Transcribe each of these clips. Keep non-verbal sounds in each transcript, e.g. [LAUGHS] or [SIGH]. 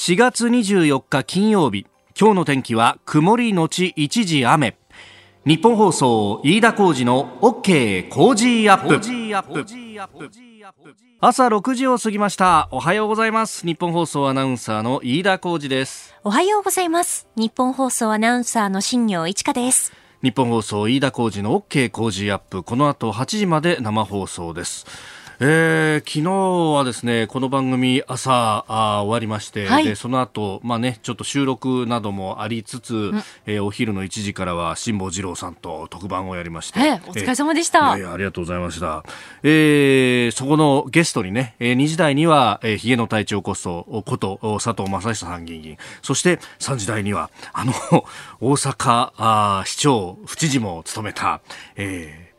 4月24日金曜日。今日の天気は曇りのち一時雨。日本放送飯田浩二の OK 工事アップ。朝6時を過ぎました。おはようございます。日本放送アナウンサーの飯田浩二です。おはようございます。日本放送アナウンサーの新業一華です。日本放送飯田浩二の OK 工事アップ。この後8時まで生放送ですえー、昨日はですねこの番組朝あ終わりまして、はい、でその後まあねちょっと収録などもありつつ、うん、えー、お昼の1時からは辛坊治郎さんと特番をやりまして、えー、お疲れ様でした、えー、いやありがとうございました、えー、そこのゲストにね、えー、2時台には、えー、髭の隊長こそこと佐藤正久参議院議員。そして3時台にはあの [LAUGHS] 大阪あ市長府知事も務めた、え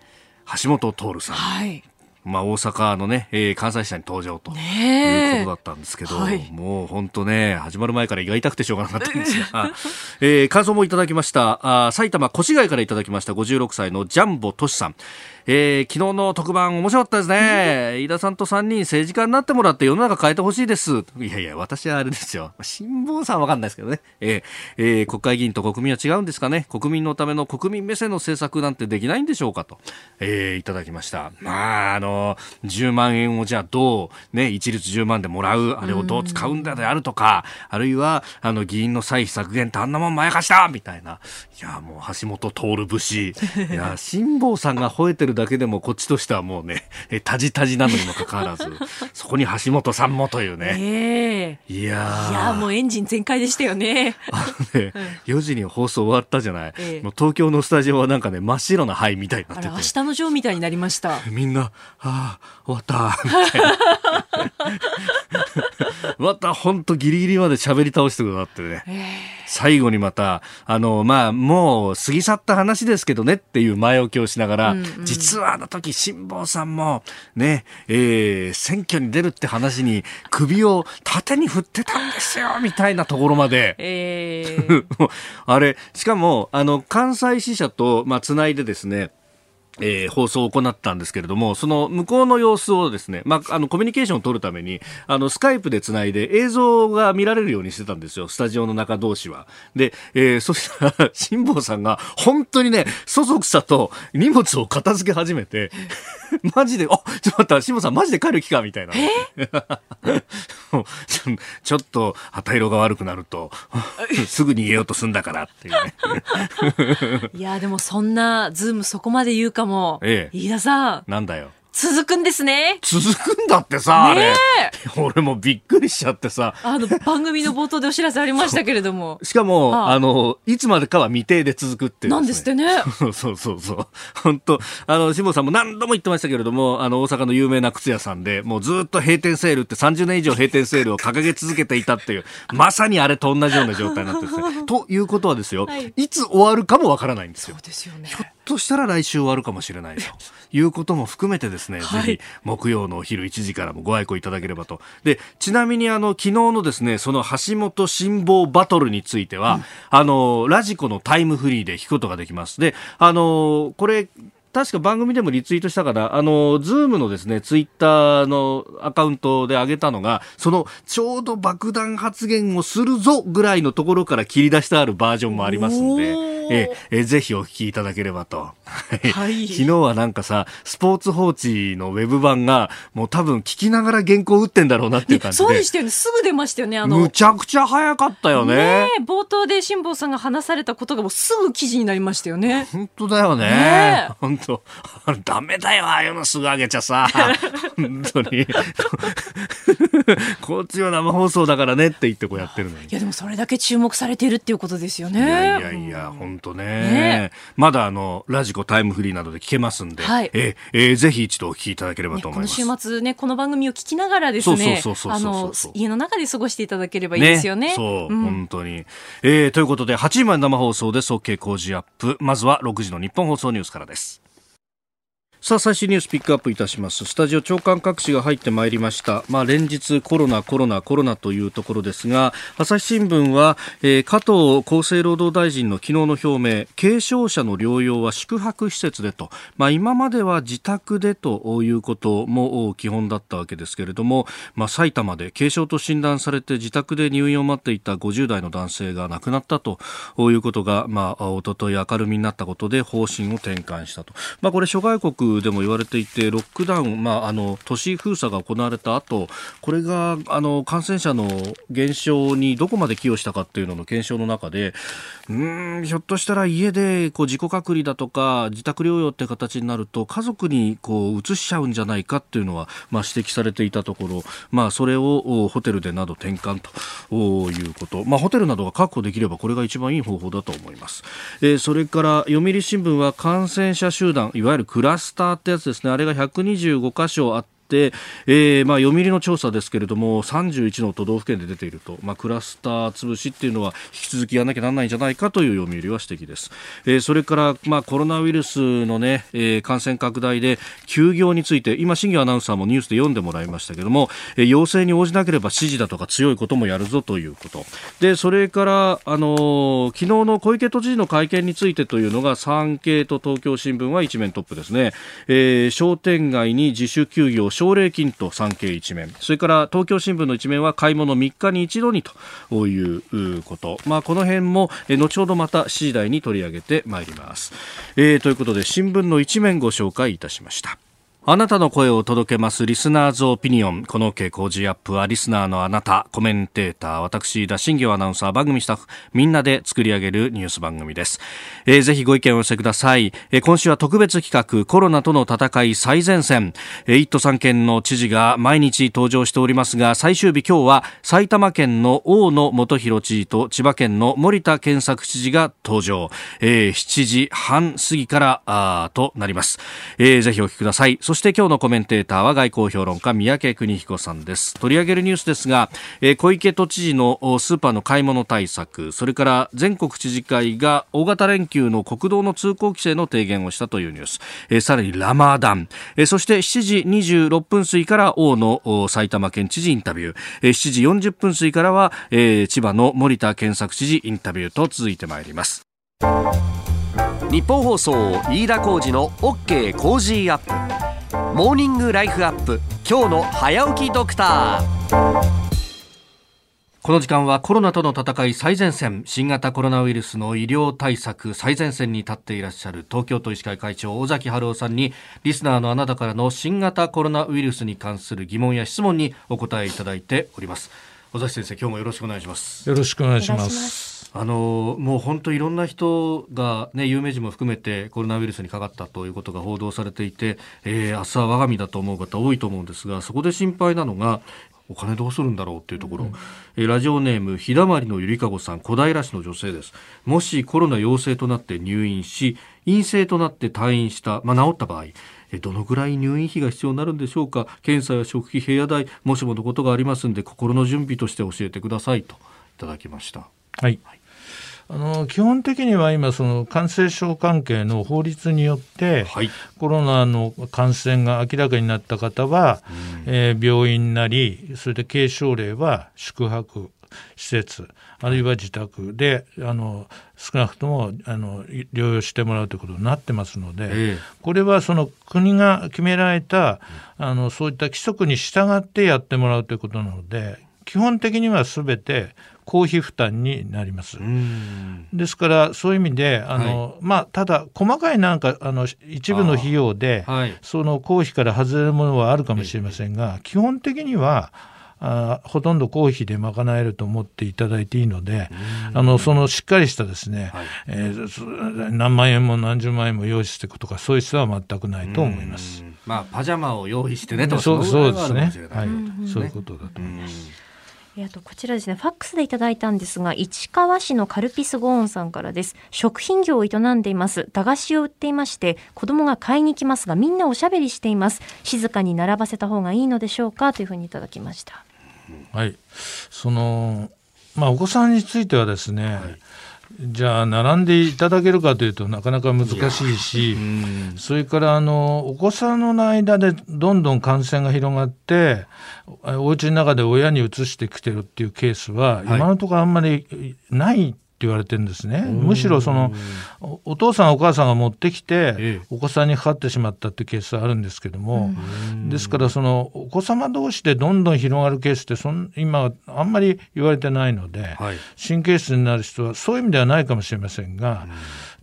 ー、橋本徹さん、はい、まあ、大阪のね、えー、関西支社に登場ということだったんですけど、はい、もう本当ね、始まる前から胃が痛くてしょうがなかったんですが、[LAUGHS] えー、感想もいただきました。あ埼玉越谷からいただきました56歳のジャンボトシさん。えー、昨日の特番面白かったですね。飯田さんと3人政治家になってもらって世の中変えてほしいです。いやいや、私はあれですよ。辛抱さんわかんないですけどね。えー、えー、国会議員と国民は違うんですかね。国民のための国民目線の政策なんてできないんでしょうかと、えー、いただきました。まあ、あの、10万円をじゃあどう、ね、一律10万でもらう、あれをどう使うんだであるとか、あるいは、あの、議員の歳費削減ってあんなもんまやかしたみたいな。いや、もう橋本徹節。いや、辛抱さんが吠えてるだけでもこっちとしてはもうね、えタジタジなのにもかかわらず、[LAUGHS] そこに橋本さんもというね。えー、いやいやもうエンジン全開でしたよね。あのね、うん、4時に放送終わったじゃない。えー、もう東京のスタジオはなんかね、真っ白な灰みたいになってて。明日のジョーみたいになりました。みんな、ああ、終わった。みたいな。[LAUGHS] [LAUGHS] また本当ギリギリまで喋り倒してくださってね。えー最後にまた、あの、まあ、もう過ぎ去った話ですけどねっていう前置きをしながら、うんうん、実はあの時、辛坊さんも、ね、えー、選挙に出るって話に首を縦に振ってたんですよ、みたいなところまで。えー、[LAUGHS] あれ、しかも、あの、関西支社と、まあ、つないでですね、えー、放送を行ったんですけれども、その向こうの様子をですね、まあ、あの、コミュニケーションを取るために、あの、スカイプでつないで映像が見られるようにしてたんですよ、スタジオの中同士は。で、えー、そしたら、[LAUGHS] 辛坊さんが、本当にね、そそくさと荷物を片付け始めて、[LAUGHS] マジで、あ、ちょっと待った、辛坊さんマジで帰る気かみたいな。[LAUGHS] ちょっと旗色が悪くなると、すぐ逃げようとすんだからっていうね。いや、でもそんな、ズームそこまで言うかも。ええ。飯田さん。なんだよ。続くんですね。続くんだってさ、ね、[LAUGHS] 俺もびっくりしちゃってさ。あの、番組の冒頭でお知らせありましたけれども。[LAUGHS] しかも、ああの、いつまでかは未定で続くっていう、ね、なんですってね。[LAUGHS] そうそうそう本当あの、志保さんも何度も言ってましたけれども、あの、大阪の有名な靴屋さんで、もうずっと閉店セールって30年以上閉店セールを掲げ続けていたっていう、まさにあれと同じような状態になってですね。ということはですよ、はい、いつ終わるかもわからないんですよ。そうですよね。としたら来週終わるかもしれないと。いうことも含めてですね、はい、ぜひ木曜のお昼1時からもご愛顧いただければと。で、ちなみにあの、昨日のですね、その橋下辛坊バトルについては、うん、あの、ラジコのタイムフリーで聞くことができます。で、あの、これ、確か番組でもリツイートしたから、あの、ズームのですね、ツイッターのアカウントで上げたのが、その、ちょうど爆弾発言をするぞぐらいのところから切り出してあるバージョンもありますんで、ええぜひお聞きいただければと。はい、[LAUGHS] 昨日はなんかさ、スポーツ報知のウェブ版が、もう多分聞きながら原稿打ってんだろうなっていう感じで。そうでしたよね。すぐ出ましたよね。あの。むちゃくちゃ早かったよね。ね冒頭で辛坊さんが話されたことがもうすぐ記事になりましたよね。本当だよね。ね本当 [LAUGHS] ダメだよ、ああいうのすぐ上げちゃさ。[LAUGHS] 本当に。[LAUGHS] こっちは生放送だからねって言ってこうやってるのに。いやでもそれだけ注目されているっていうことですよね。いやいやいや、本当ね。ねまだあの、ラジコタイムフリーなどで聞けますんで、はい、ええー、ぜひ一度お聞きいただければと思います。ね、この週末ね、この番組を聞きながらですね、あの、家の中で過ごしていただければいいですよね。ねそう、うん、本当に。えー、ということで、8時まで生放送です。OK 工事アップ。まずは6時の日本放送ニュースからです。さあ最新ニュースピックアップいたします。スタジオ長官各紙が入ってまいりました。まあ連日コロナコロナコロナというところですが朝日新聞は、えー、加藤厚生労働大臣の昨日の表明軽症者の療養は宿泊施設でと。まあ今までは自宅でということも基本だったわけですけれどもまあ埼玉で軽症と診断されて自宅で入院を待っていた50代の男性が亡くなったということがまあ一昨日明るみになったことで方針を転換したと。まあこれ諸外国でも言われていてロックダウン、まあ、あの都市封鎖が行われた後これがあの感染者の減少にどこまで寄与したかっていうのの検証の中でうんひょっとしたら家でこう自己隔離だとか自宅療養って形になると家族にこう移しちゃうんじゃないかっていうのは、まあ、指摘されていたところ、まあ、それをホテルでなど転換ということ、まあ、ホテルなどが確保できればこれが一番いい方法だと思います、えー、それから読売新聞は感染者集団いわゆるクラスターってやつですね。あれが125箇所あって、えー、まあ、読売の調査ですけれども31の都道府県で出ていると、まあ、クラスター潰しっていうのは引き続きやらなきゃならないんじゃないかという読売は指摘です、えー、それから、まあ、コロナウイルスのね、えー、感染拡大で休業について今、新業アナウンサーもニュースで読んでもらいましたけれども、えー、要請に応じなければ指示だとか強いこともやるぞということ。でそれから、あのー、昨日の小池都知事の会見についてというのが産経と東京新聞は一面トップですね、えー、商店街に自主休業奨励金と産経一面。それから東京新聞の一面は買い物3日に一度にということ、まあ、この辺も後ほどまた7時台に取り上げてまいります、えー、ということで新聞の一面ご紹介いたしました。あなたの声を届けますリスナーズオピニオン。この傾向ジアップはリスナーのあなた、コメンテーター、私、田新業アナウンサー、番組スタッフ、みんなで作り上げるニュース番組です。えー、ぜひご意見を寄せください。えー、今週は特別企画、コロナとの戦い最前線。えー、一都三県の知事が毎日登場しておりますが、最終日今日は埼玉県の大野元弘知事と千葉県の森田健作知事が登場。えー、7時半過ぎからあとなります。えー、ぜひお聞きください。そして今日のコメンテーターは外交評論家三宅邦彦さんです。取り上げるニュースですが、えー、小池都知事のスーパーの買い物対策それから全国知事会が大型連休の国道の通行規制の提言をしたというニュース、えー、さらにラマダン、えー、そして7時26分過ぎから大野埼玉県知事インタビュー、えー、7時40分過ぎからは、えー、千葉の森田健作知事インタビューと続いてまいります。ニッポン放送飯田浩司の OK Cozy up。モーニングライフアップ。今日の早起きドクター。この時間はコロナとの戦い最前線。新型コロナウイルスの医療対策最前線に立っていらっしゃる東京都医師会会長尾崎治夫さんにリスナーのあなたからの新型コロナウイルスに関する疑問や質問にお答えいただいております。尾崎先生今日もよろしくお願いします。よろしくお願いします。あのもう本当いろんな人が、ね、有名人も含めてコロナウイルスにかかったということが報道されていて、えー、明日は我が身だと思う方多いと思うんですがそこで心配なのがお金どうするんだろうっていうところ、うん、えラジオネーム日だまりのゆりかごさん小平市の女性です。もしコロナ陽性となって入院し陰性となって退院した、まあ、治った場合どのぐらい入院費が必要になるんでしょうか？検査や食費部屋代もしものことがありますんで心の準備として教えてくださいといただきました。はい、はいあの基本的には今その感染症関係の法律によって、はい、コロナの感染が明らかになった方は、うん、えー、病院なりそれで軽症例は宿泊施設あるいは自宅であの少なくともあの療養してもらうということになってますので、えー、これはその国が決められたあのそういった規則に従ってやってもらうということなので基本的にはすべて公費負担になります。ですからそういう意味であの、はい、まあ、ただ細かいなんかあの一部の費用で、はい、その公費から外れるものはあるかもしれませんが、基本的にはあほとんど公費で賄えると思っていただいていいので、あのそのしっかりしたですね、はい、えー、何万円も何十万円も用意していくとか、そういう必要は全くないと思います。まあ、パジャマを用意してねとそうそうですね、はい、そういうことだと思います。あとこちらですね、ファックスでいただいたんですが、市川市のカルピスゴーンさんからです。食品業を営んでいます。駄菓子を売っていまして、子供が買いに来ますが、みんなおしゃべりしています。静かに並ばせた方がいいのでしょうか？というふうにいただきました。はい。その、まあ、お子さんについてはですね、はいじゃあ並んでいただけるかというとなかなか難しいしそれからあのお子さんの間でどんどん感染が広がってお家の中で親に移してきてるっていうケースは今のところあんまりない言われてるんですね。むしろそのお父さんお母さんが持ってきて、お子さんにかかってしまったってケースはあるんですけども、ですからそのお子様同士でどんどん広がるケースってそん今あんまり言われてないので、はい、神経質になる人はそういう意味ではないかもしれませんが。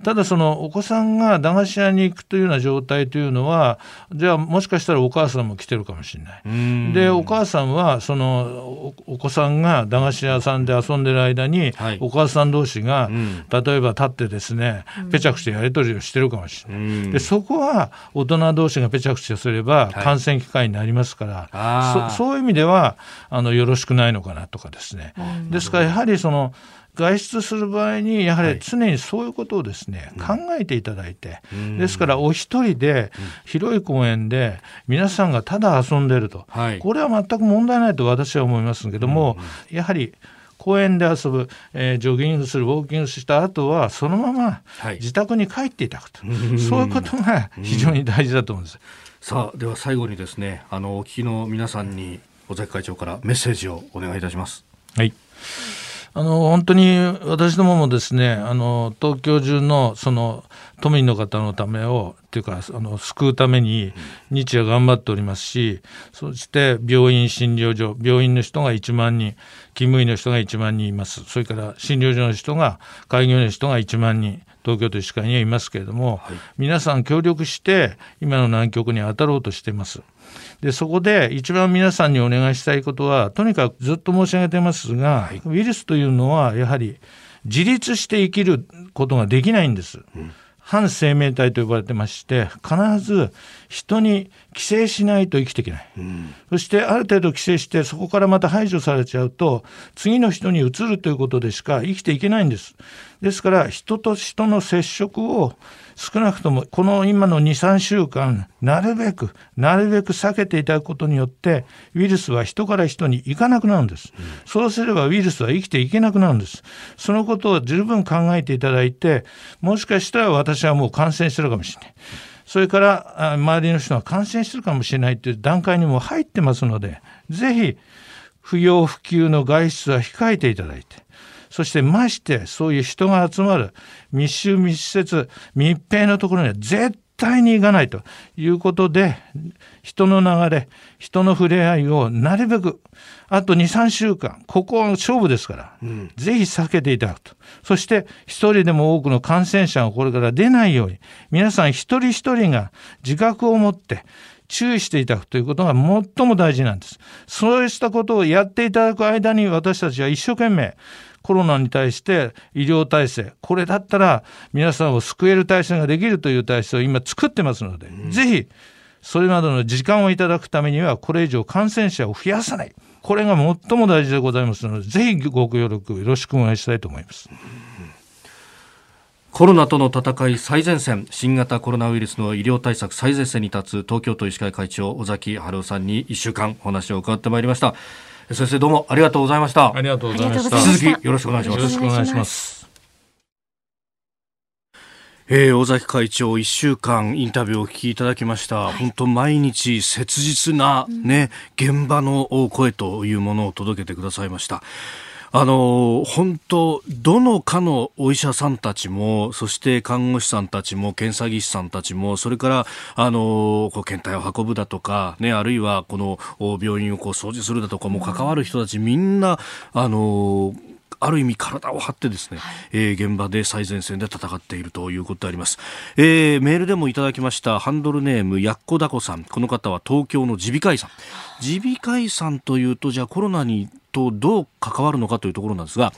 ただそのお子さんが駄菓子屋に行くというような状態というのはじゃあもしかしたらお母さんも来てるかもしれない。でお母さんはそのお子さんが駄菓子屋さんで遊んでる間に、はい、お母さん同士が、うん、例えば立ってですねぺちゃくちゃやり取りをしてるかもしれない。でそこは大人同士がぺちゃくちゃすれば感染機会になりますから、はい、そそういう意味ではあのよろしくないのかなとかですね。ですからやはりその外出する場合にやはり常にそういうことをですね、はい、考えていただいて、うん、ですからお一人で広い公園で皆さんがただ遊んでると、はい、これは全く問題ないと私は思いますけども、うん、やはり公園で遊ぶ、えー、ジョギングするウォーキングした後はそのまま自宅に帰っていただくと、はい、そういうことが非常に大事だと思うんです。さあでは最後にですねあのお聞きの皆さんに尾崎会長からメッセージをお願いいたします。はいあの本当に私どももですねあの東京中のその都民の方のためをっていうかあの救うために日夜頑張っておりますしそして病院診療所病院の人が1万人勤務医の人が1万人います。それから診療所の人が開業の人が1万人東京都医師会にはいますけれども、はい、皆さん協力して今の難局に当たろうとしています。でそこで一番皆さんにお願いしたいことはとにかくずっと申し上げてますが、はい、ウイルスというのはやはり自立して生きることができないんです。うん。反生命体と呼ばれてまして必ず人に寄生しないと生きていけない、うん、そしてある程度寄生してそこからまた排除されちゃうと次の人に移るということでしか生きていけないんですですから人と人の接触を少なくともこの今の2、3週間、なるべく、なるべく避けていただくことによって、ウイルスは人から人に行かなくなるんです。そうすればウイルスは生きていけなくなるんです。そのことを十分考えていただいて、もしかしたら私はもう感染してるかもしれない。それから周りの人が感染してるかもしれないという段階にも入ってますので、ぜひ不要不急の外出は控えていただいて、そしてましてそういう人が集まる密集密接密閉のところには絶対に行かないということで人の流れ人の触れ合いをなるべくあと23週間ここは勝負ですから、うん、ぜひ避けていただくとそして一人でも多くの感染者がこれから出ないように皆さん一人一人が自覚を持って注意していただくということが最も大事なんです。そうしたことをやっていただく間に私たちは一生懸命コロナに対して医療体制、これだったら皆さんを救える体制ができるという体制を今作ってますので、うん、ぜひ、それまでの時間をいただくためには、これ以上感染者を増やさない。これが最も大事でございますので、ぜひご協力よろしくお願いしたいと思います。コロナとの戦い最前線新型コロナウイルスの医療対策最前線に立つ東京都医師会会長尾崎治夫さんに1週間お話を伺ってまいりました先生どうもありがとうございました。ありがとうございました。続きよろしくお願いします。よろしくお願いします。えー、尾崎会長、一週間インタビューをお聞きいただきました。本当毎日切実なね、現場の声というものを届けてくださいました。あの本当、どのかのお医者さんたちも、そして看護師さんたちも、検査技師さんたちも、それからあのこう検体を運ぶだとか、ね、あるいはこの病院をこう掃除するだとかも関わる人たち、みんなあのある意味体を張ってですね、はい、えー、現場で最前線で戦っているということであります、えー、メールでもいただきましたハンドルネームやっこだこさん。この方は東京の耳鼻科医さん耳鼻科医さんというとじゃあコロナにとどう関わるのかというところなんですが、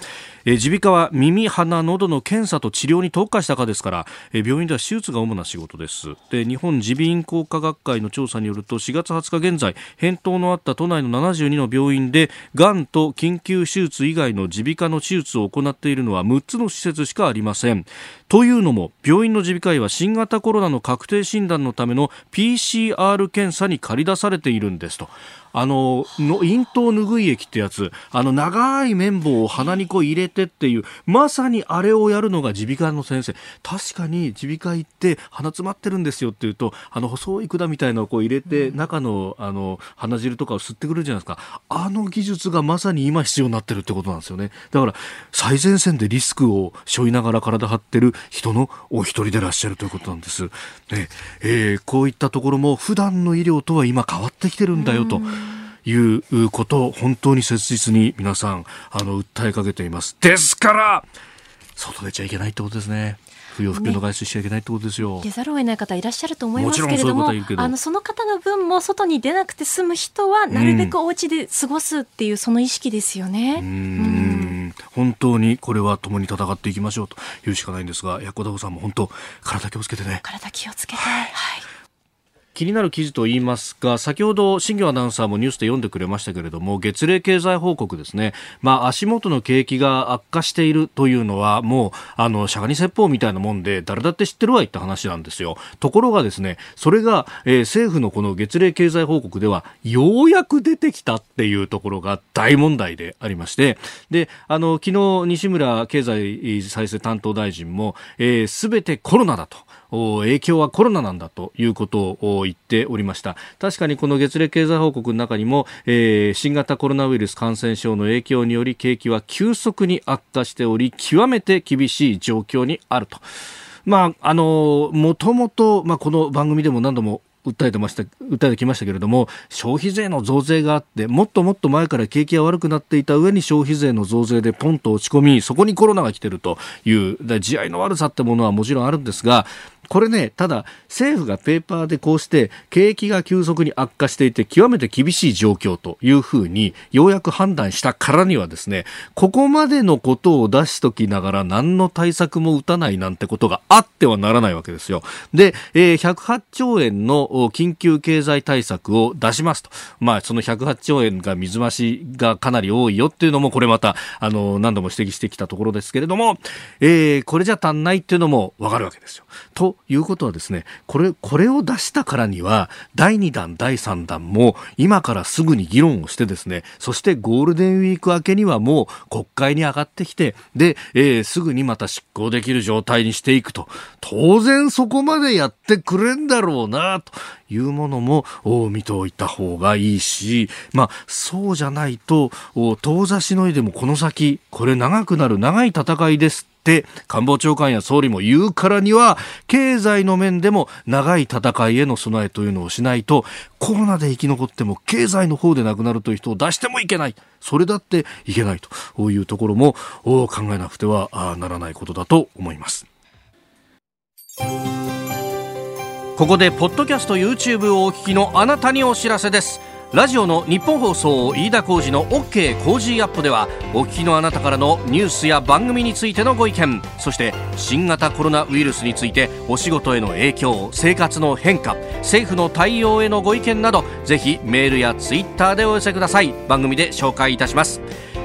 耳鼻科は耳、鼻、喉の検査と治療に特化したかですから、病院では手術が主な仕事です。で日本耳鼻咽喉科学会の調査によると4月20日現在返答のあった都内の72の病院でがんと緊急手術以外の耳鼻科の手術を行っているのは6つの施設しかありません。というのも病院の耳鼻科医は新型コロナの確定診断のための PCR 検査に駆り出されているんですと。あのの咽頭拭い液ってやつあの長い綿棒を鼻にこう入れてっていう、まさにあれをやるのが耳鼻科の先生。確かに耳鼻科行って鼻詰まってるんですよって言うと、あの細い管みたいなのをこう入れて、中のあの鼻汁とかを吸ってくるじゃないですか。あの技術がまさに今必要になってるってことなんですよね。だから最前線でリスクを背負いながら体張ってる人のお一人でいらっしゃるということなんです。ねえー、こういったところも普段の医療とは今変わってきてるんだよと。いうことを本当に切実に皆さんあの訴えかけています。ですから外出ちゃいけないってことですね。不要不急の外出しちゃいけないってことですよ、ね、出ざるを得ない方いらっしゃると思いますけれどもあのその方の分も外に出なくて済む人はなるべくお家で過ごすっていうその意識ですよね。うん、うん。本当にこれは共に戦っていきましょうというしかないんですが、小田さんも本当体気をつけてね。体気をつけて、はい、はい気になる記事といいますか先ほど新業アナウンサーもニュースで読んでくれましたけれども月例経済報告ですね、まあ、足元の景気が悪化しているというのはもうあの釈迦に説法みたいなもんで誰だって知ってるわいって話なんですよ。ところがですねそれが、えー、政府のこの月例経済報告ではようやく出てきたっていうところが大問題でありまして。であの昨日西村経済再生担当大臣もすべ、えー、てコロナだと。影響はコロナなんだということを言っておりました確かにこの月例経済報告の中にも、えー、新型コロナウイルス感染症の影響により景気は急速に悪化しており極めて厳しい状況にあると。まあ、あの、もともと、まあ、この番組でも何度も訴えてました、訴えてきましたけれども、消費税の増税があって、もっともっと前から景気が悪くなっていた上に消費税の増税でポンと落ち込み、そこにコロナが来てるという、地合いの悪さってものはもちろんあるんですが、これね、ただ政府がペーパーでこうして景気が急速に悪化していて極めて厳しい状況というふうにようやく判断したからにはですね、ここまでのことを出しときながら何の対策も打たないなんてことがあってはならないわけですよ。で、えー、108兆円の緊急経済対策を出しますと。まあ、その108兆円が水増しがかなり多いよっていうのもこれまた、あの、何度も指摘してきたところですけれども、えー、これじゃ足んないっていうのもわかるわけですよ。ということはですね、これ、これを出したからには、第2弾、第3弾も今からすぐに議論をしてですね、そしてゴールデンウィーク明けにはもう国会に上がってきて、で、えー、すぐにまた執行できる状態にしていくと。当然そこまでやってくれんだろうな、というものも見ておいた方がいいし、まあ、そうじゃないと、遠ざしのいでもこの先、これ長くなる長い戦いですって官房長官や総理も言うからには経済の面でも長い戦いへの備えというのをしないとコロナで生き残っても経済の方で亡くなるという人を出してもいけないそれだっていけないというところも考えなくてはならないことだと思います。ここでポッドキャスト YouTube をお聞きのあなたにお知らせですラジオの日本放送飯田浩司の OK コージーアップではお聞きのあなたからのニュースや番組についてのご意見そして新型コロナウイルスについてお仕事への影響生活の変化政府の対応へのご意見などぜひメールやツイッターでお寄せください。番組で紹介いたします。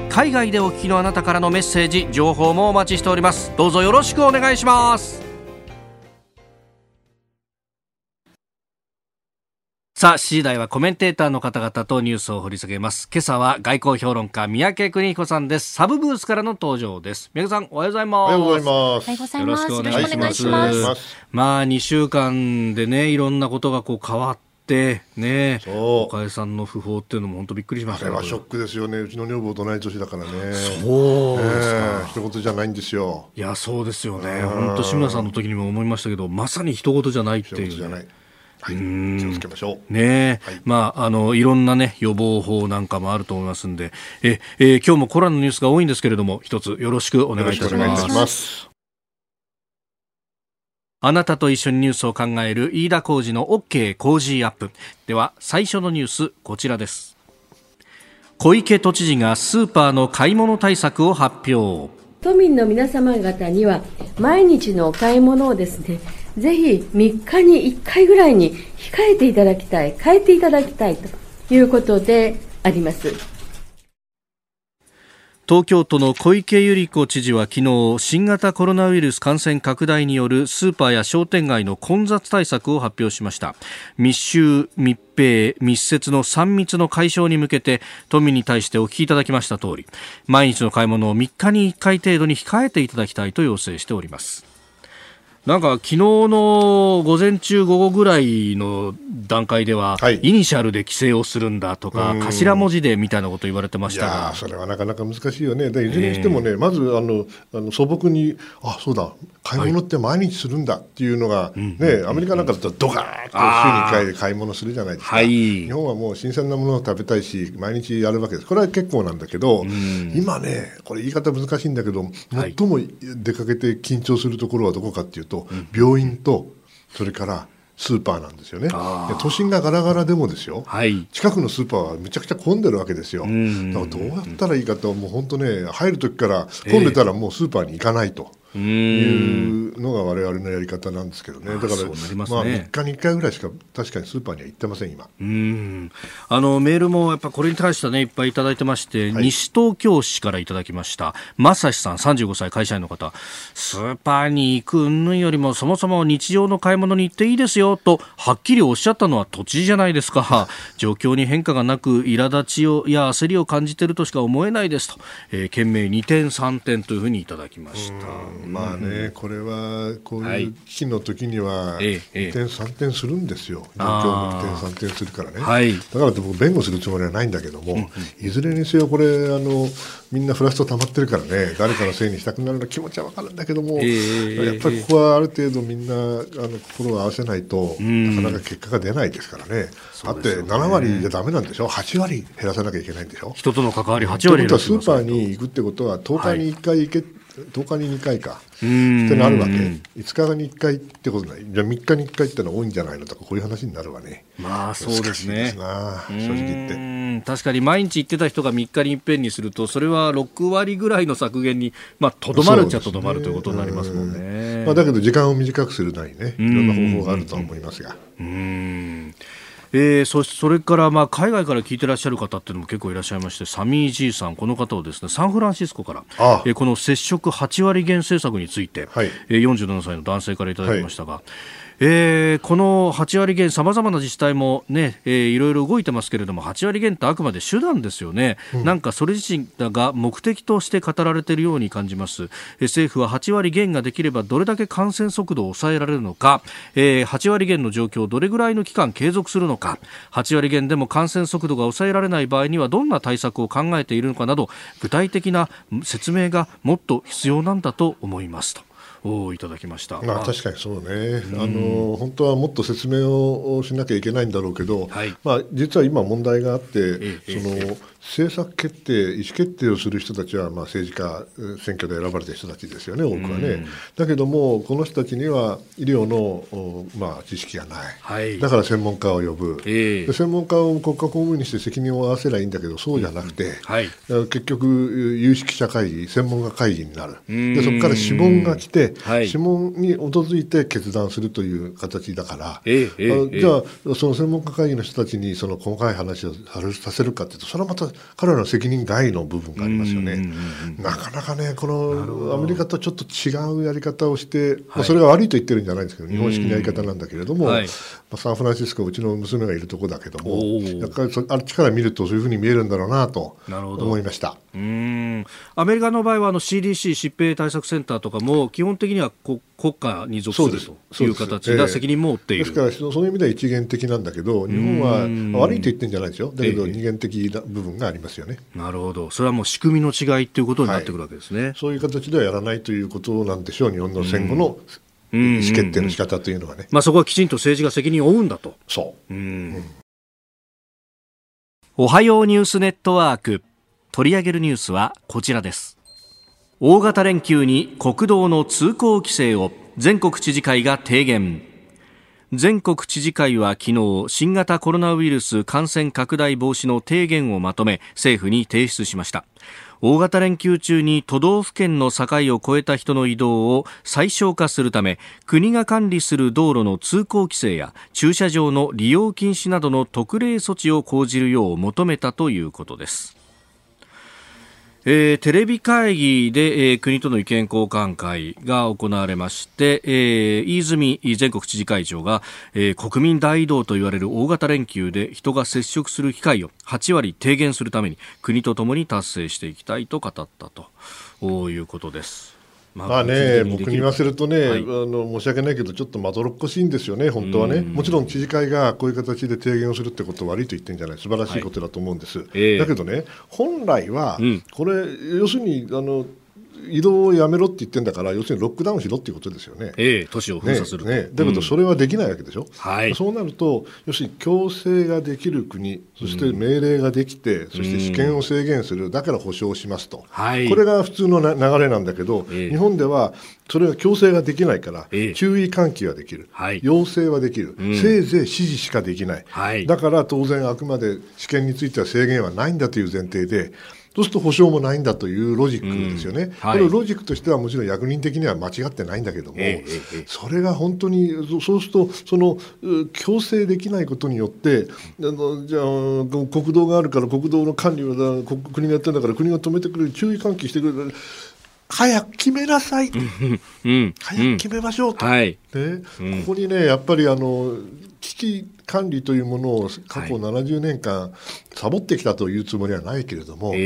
海外でお聞きのあなたからのメッセージ情報もお待ちしております。どうぞよろしくお願いします。さあ、7時台はコメンテーターの方々とニュースを掘り下げます。今朝は外交評論家、三宅邦彦さんです。サブブースからの登場です。三宅さん、おはようございます。おはようございます。ようございます。よろしくお願いします。まあ、2週間でね、いろんなことがこう変わって、ね、岡江さんの訃報っていうのも本当びっくりしましたあれはショックですよね、うちの女房と同い年だからね、そうですか、一言じゃないんですよ。いや、そうですよね、本当、志村さんの時にも思いましたけど、まさに一言じゃないっていう。はい、気をつけましょう。ね、はい、まあ、あの、いろんなね、予防法なんかもあると思いますんで、え、えー、今日もコロナのニュースが多いんですけれども、一つよろしくお願いいたします。あなたと一緒にニュースを考える飯田浩二の OK 工事アップ。では、最初のニュース、こちらです。小池都知事がスーパーの買い物対策を発表。都民の皆様方には、毎日のお買い物をですね、ぜひ3日に1回ぐらいに控えていただきたい、変えていただきたいということであります。東京都の小池百合子知事は昨日新型コロナウイルス感染拡大によるスーパーや商店街の混雑対策を発表しました密集密閉密接の3密の解消に向けて都民に対してお聞きいただきました通り毎日の買い物を3日に1回程度に控えていただきたいと要請しておりますなんか昨日の午前中午後ぐらいの段階では、はい、イニシャルで規制をするんだとか、頭文字でみたいなこと言われてましたが。それはなかなか難しいよね、でいずれにしてもね、えー、まずあのあの素朴に、あそうだ、買い物って毎日するんだっていうのが、はい、ね、アメリカなんかだとドカーッと週に1回で買い物するじゃないですか、はい、日本はもう新鮮なものを食べたいし、毎日やるわけです、これは結構なんだけど、今ね、これ言い方難しいんだけど、最も出かけて緊張するところはどこかっていうと、病院とそれからスーパーなんですよね。都心がガラガラでもですよ、はい、近くのスーパーはめちゃくちゃ混んでるわけですよ。だからどうやったらいいかともう本当ね入る時から混んでたらもうスーパーに行かないと。いうのが我々のやり方なんですけどね、だから、まあ、3日に1回ぐらいしか確かにスーパーには行ってません、今。うん。あのメールもやっぱこれに対してね、いっぱいいただいてまして、はい、西東京市からいただきました、正志さん、35歳、会社員の方、スーパーに行く云々よりも、そもそも日常の買い物に行っていいですよと、はっきりおっしゃったのは土地じゃないですか、[LAUGHS] 状況に変化がなく、苛立ちをや焦りを感じているとしか思えないですと、えー、懸命2点、3点というふうにいただきました。まあね、これはこういう危機の時には2点、3点するんですよ、状況も2点、3点するからね、はい、だからって僕、弁護するつもりはないんだけども、いずれにせよ、これあの、みんなフラスト溜まってるからね、誰かのせいにしたくなるの気持ちは分かるんだけども、やっぱりここはある程度、みんなあの心を合わせないと、なかなか結果が出ないですからね、だって7割じゃだめなんでしょ、8割減らさなきゃいけないんでしょ？人との関わり8割減らスーパーに行くってことは、10日に1回行け、はい10日に2回か。ってなるわけ。5日に1回ってことないじゃあ3日に1回ってのは多いんじゃないのとかこういう話になるわね。まあそうですね。正直言って。確かに毎日行ってた人が3日にいっぺんにするとそれは6割ぐらいの削減にまあとどまるっちゃとどまるということになりますもんね。まあ、だけど時間を短くするなりね。いろんな方法があるとは思いますが。うんえー、そそれからまあ海外から聞いてらっしゃる方っていうのも結構いらっしゃいましてサミー・ジーさんこの方をですねサンフランシスコからああ、えー、この接触8割減政策について、はい、えー、47歳の男性からいただきましたが、はいえー、この8割減、さまざまな自治体もね、えー、いろいろ動いてますけれども、8割減ってあくまで手段ですよね、うん、なんかそれ自身が目的として語られているように感じます、えー、政府は8割減ができればどれだけ感染速度を抑えられるのか、えー、8割減の状況をどれぐらいの期間継続するのか、8割減でも感染速度が抑えられない場合にはどんな対策を考えているのかなど、具体的な説明がもっと必要なんだと思いますと。をいただきました。まあ、確かにそうね、あの本当はもっと説明をしなきゃいけないんだろうけど、はい、まあ、実は今問題があって、その政策決定、意思決定をする人たちは、まあ、政治家、選挙で選ばれた人たちですよね、多くはね。だけども、この人たちには医療の、まあ、知識がない、はい、だから専門家を呼ぶ、えー、専門家を国家公務員にして責任を負わせればいいんだけど、そうじゃなくて、うんはい、結局、有識者会議、専門家会議になる、でそこから諮問が来て、はい、諮問に基づいて決断するという形だから、えーえー、じゃあ、その専門家会議の人たちにその細かい話をさせるかというと、それはまた彼らの責任外の部分がありますよね。なかなかね、このアメリカとちょっと違うやり方をして、まあ、それが悪いと言ってるんじゃないんですけど、日本式のやり方なんだけれども、はい、まあ、サンフランシスコうちの娘がいるとこだけども、やっぱりあっちから見るとそういうふうに見えるんだろうなと思いました。うんアメリカの場合はあの CDC 疾病対策センターとかも基本的にはこ国家に属するという形が責任も負っている、えー、ですからそういう意味では一元的なんだけど日本は悪いと言ってるんじゃないですよ。だけど二元的な部分がありますよね、えー、なるほど。それはもう仕組みの違いということになってくるわけですね、はい、そういう形ではやらないということなんでしょう日本の戦後の意思決定の仕方というのはね、まあ、そこはきちんと政治が責任を負うんだと。そう、うん、おはようニュースネットワーク取り上げるニュースはこちらです。大型連休に国道の通行規制を全国知事会が提言。全国知事会は昨日新型コロナウイルス感染拡大防止の提言をまとめ政府に提出しました。大型連休中に都道府県の境を越えた人の移動を最小化するため国が管理する道路の通行規制や駐車場の利用禁止などの特例措置を講じるよう求めたということです。えー、テレビ会議で、えー、国との意見交換会が行われまして、えー、飯泉全国知事会長が、えー、国民大移動と言われる大型連休で人が接触する機会を8割低減するために国とともに達成していきたいと語ったということです。まあね、僕に言わせるとね、はい、あの申し訳ないけど、ちょっとまどろっこしいんですよね、本当はね、もちろん知事会がこういう形で提言をするってことは悪いと言ってるんじゃない、素晴らしいことだと思うんです。はいえー、だけどね、本来は、これ、要するにあの移動をやめろって言ってんだから、要するにロックダウンしろっていうことですよね。ええ、都市を封鎖する。ね、ね、だけどそれはできないわけでしょ、うん、はい、そうなると、要するに強制ができる国、そして命令ができて、うん、そして試験を制限する、だから保証しますと、はい、これが普通の流れなんだけど、ええ、日本ではそれが強制ができないから、ええ、注意喚起はできる、はい、要請はできる、うん、せいぜい指示しかできない、はい、だから当然、あくまで試験については制限はないんだという前提で、そうすると保証もないんだというロジックですよね、うんはい、これロジックとしてはもちろん役人的には間違ってないんだけども、ええ、それが本当にそうするとその強制できないことによってあのじゃあ国道があるから国道の管理は国がやってるんだから国が止めてくれる注意喚起してくれる。早く決めなさい、うん、早く決めましょうと、うん、はい、ね、ここにねやっぱりあの危機管理というものを過去70年間サボってきたというつもりはないけれども、はい、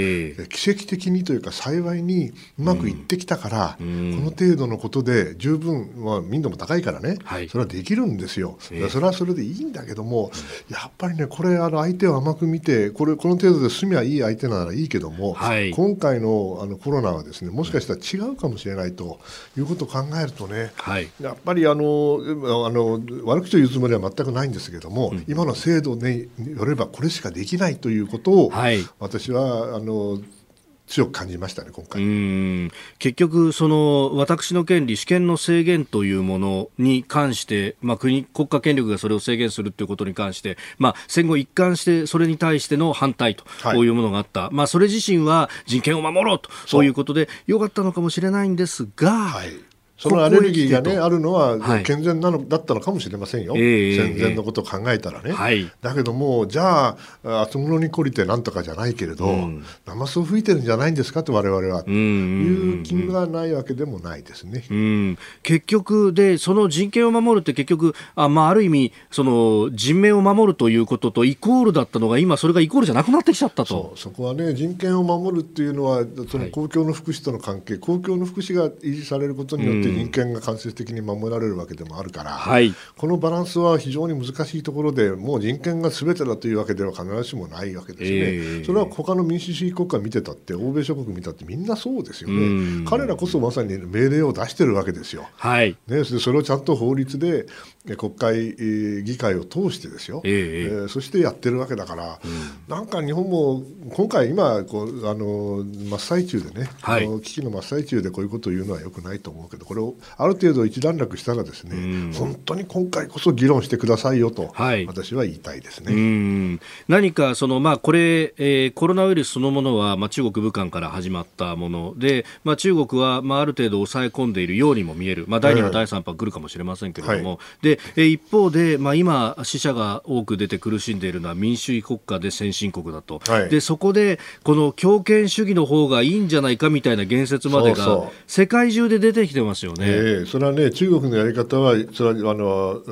奇跡的にというか幸いにうまくいってきたから、うん、この程度のことで十分、まあ、民度も高いからね、はい、それはできるんですよ、えー、それはそれでいいんだけども、やっぱりねこれあの相手を甘く見てこれこの程度で済みはいい相手ならいいけども、はい、今回のあのコロナはですねもしかしたら違うかもしれないということを考えるとね、やっぱりあのあの悪口を言うつもりは全くないんですけども、うん、今の制度によればこれしかできないということを、はい、私はあの強く感じましたね、今回。結局、その私の権利、主権の制限というものに関して、まあ、国国家権力がそれを制限するということに関して、まあ、戦後一貫して、それに対しての反対と、はい、こういうものがあった、まあ、それ自身は人権を守ろうと、そう。いうことで、よかったのかもしれないんですが、はいそのアレルギーが、ね、あるのは健全なのだったのかもしれませんよ、はい、戦前のことを考えたらね、はい、だけども、じゃあ、厚物に懲りてなんとかじゃないけれど、うん、ナマスを吹いてるんじゃないんですかと、われわれは、という気がないわけでもないですね、うん、結局で、その人権を守るって、結局、あ,、まあ、ある意味その、人命を守るということとイコールだったのが、今、それがイコールじゃなくなってきちゃったと。そこはね、人権を守るっていうのは、その公共の福祉との関係、はい、公共の福祉が維持されることによって、人権が間接的に守られるわけでもあるから、はい、このバランスは非常に難しいところでもう人権がすべてだというわけでは必ずしもないわけですね、えー、それは他の民主主義国家見てたって欧米諸国見たってみんなそうですよね。彼らこそまさに命令を出してるわけですよ、はい。ね、それをちゃんと法律で国会議会を通してですよ、えー、えー、そしてやってるわけだから、うん、なんか日本も今回今こうあの真っ最中でね、はい、危機の真っ最中でこういうことを言うのはよくないと思うけどこれをある程度一段落したらですね、うん、本当に今回こそ議論してくださいよと、はい、私は言いたいですね。何かそのまあこれ、えー、コロナウイルスそのものはまあ中国武漢から始まったもので、まあ中国はまあある程度抑え込んでいるようにも見える。まあ第2波、第3波来るかもしれませんけれども、はい、で、えー、一方でまあ今死者が多く出て苦しんでいるのは民主主義国家で先進国だと。はい、でそこでこの強権主義の方がいいんじゃないかみたいな言説までが世界中で出てきてますよね。えー、それはね中国のやり方はそれはあの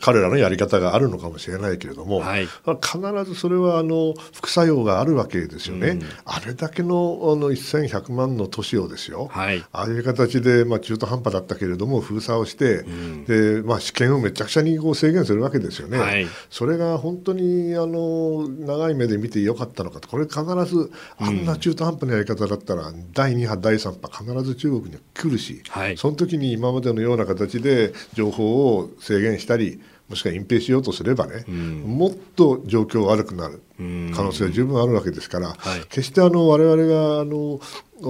彼らのやり方があるのかもしれないけれども、はい、必ずそれはあの副作用があるわけですよね、うん、あれだけのあの1100万の都市をですよ、はい、ああいう形で、まあ、中途半端だったけれども封鎖をして、うん、でまあ、試験をめちゃくちゃにこう制限するわけですよね、はい、それが本当にあの長い目で見てよかったのかと。これ必ずあんな中途半端なやり方だったら、うん、第2波第3波必ず中国に来るし、その時に今までのような形で情報を制限したりもしくは隠蔽しようとすればね、うん、もっと状況悪くなる可能性は十分あるわけですから、はい、決してあの我々があの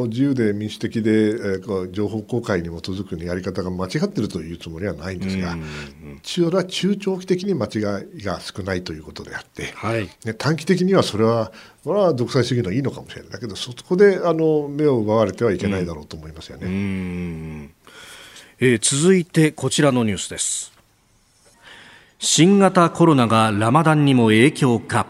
自由で民主的で、えー、情報公開に基づくやり方が間違っているというつもりはないんですが、それは中長期的に間違いが少ないということであって、はい、ね、短期的にはそれはこれは独裁主義のいいのかもしれないだけどそこであの目を奪われてはいけないだろうと思いますよね。うん。えー、続いてこちらのニュースです。新型コロナがラマダンにも影響か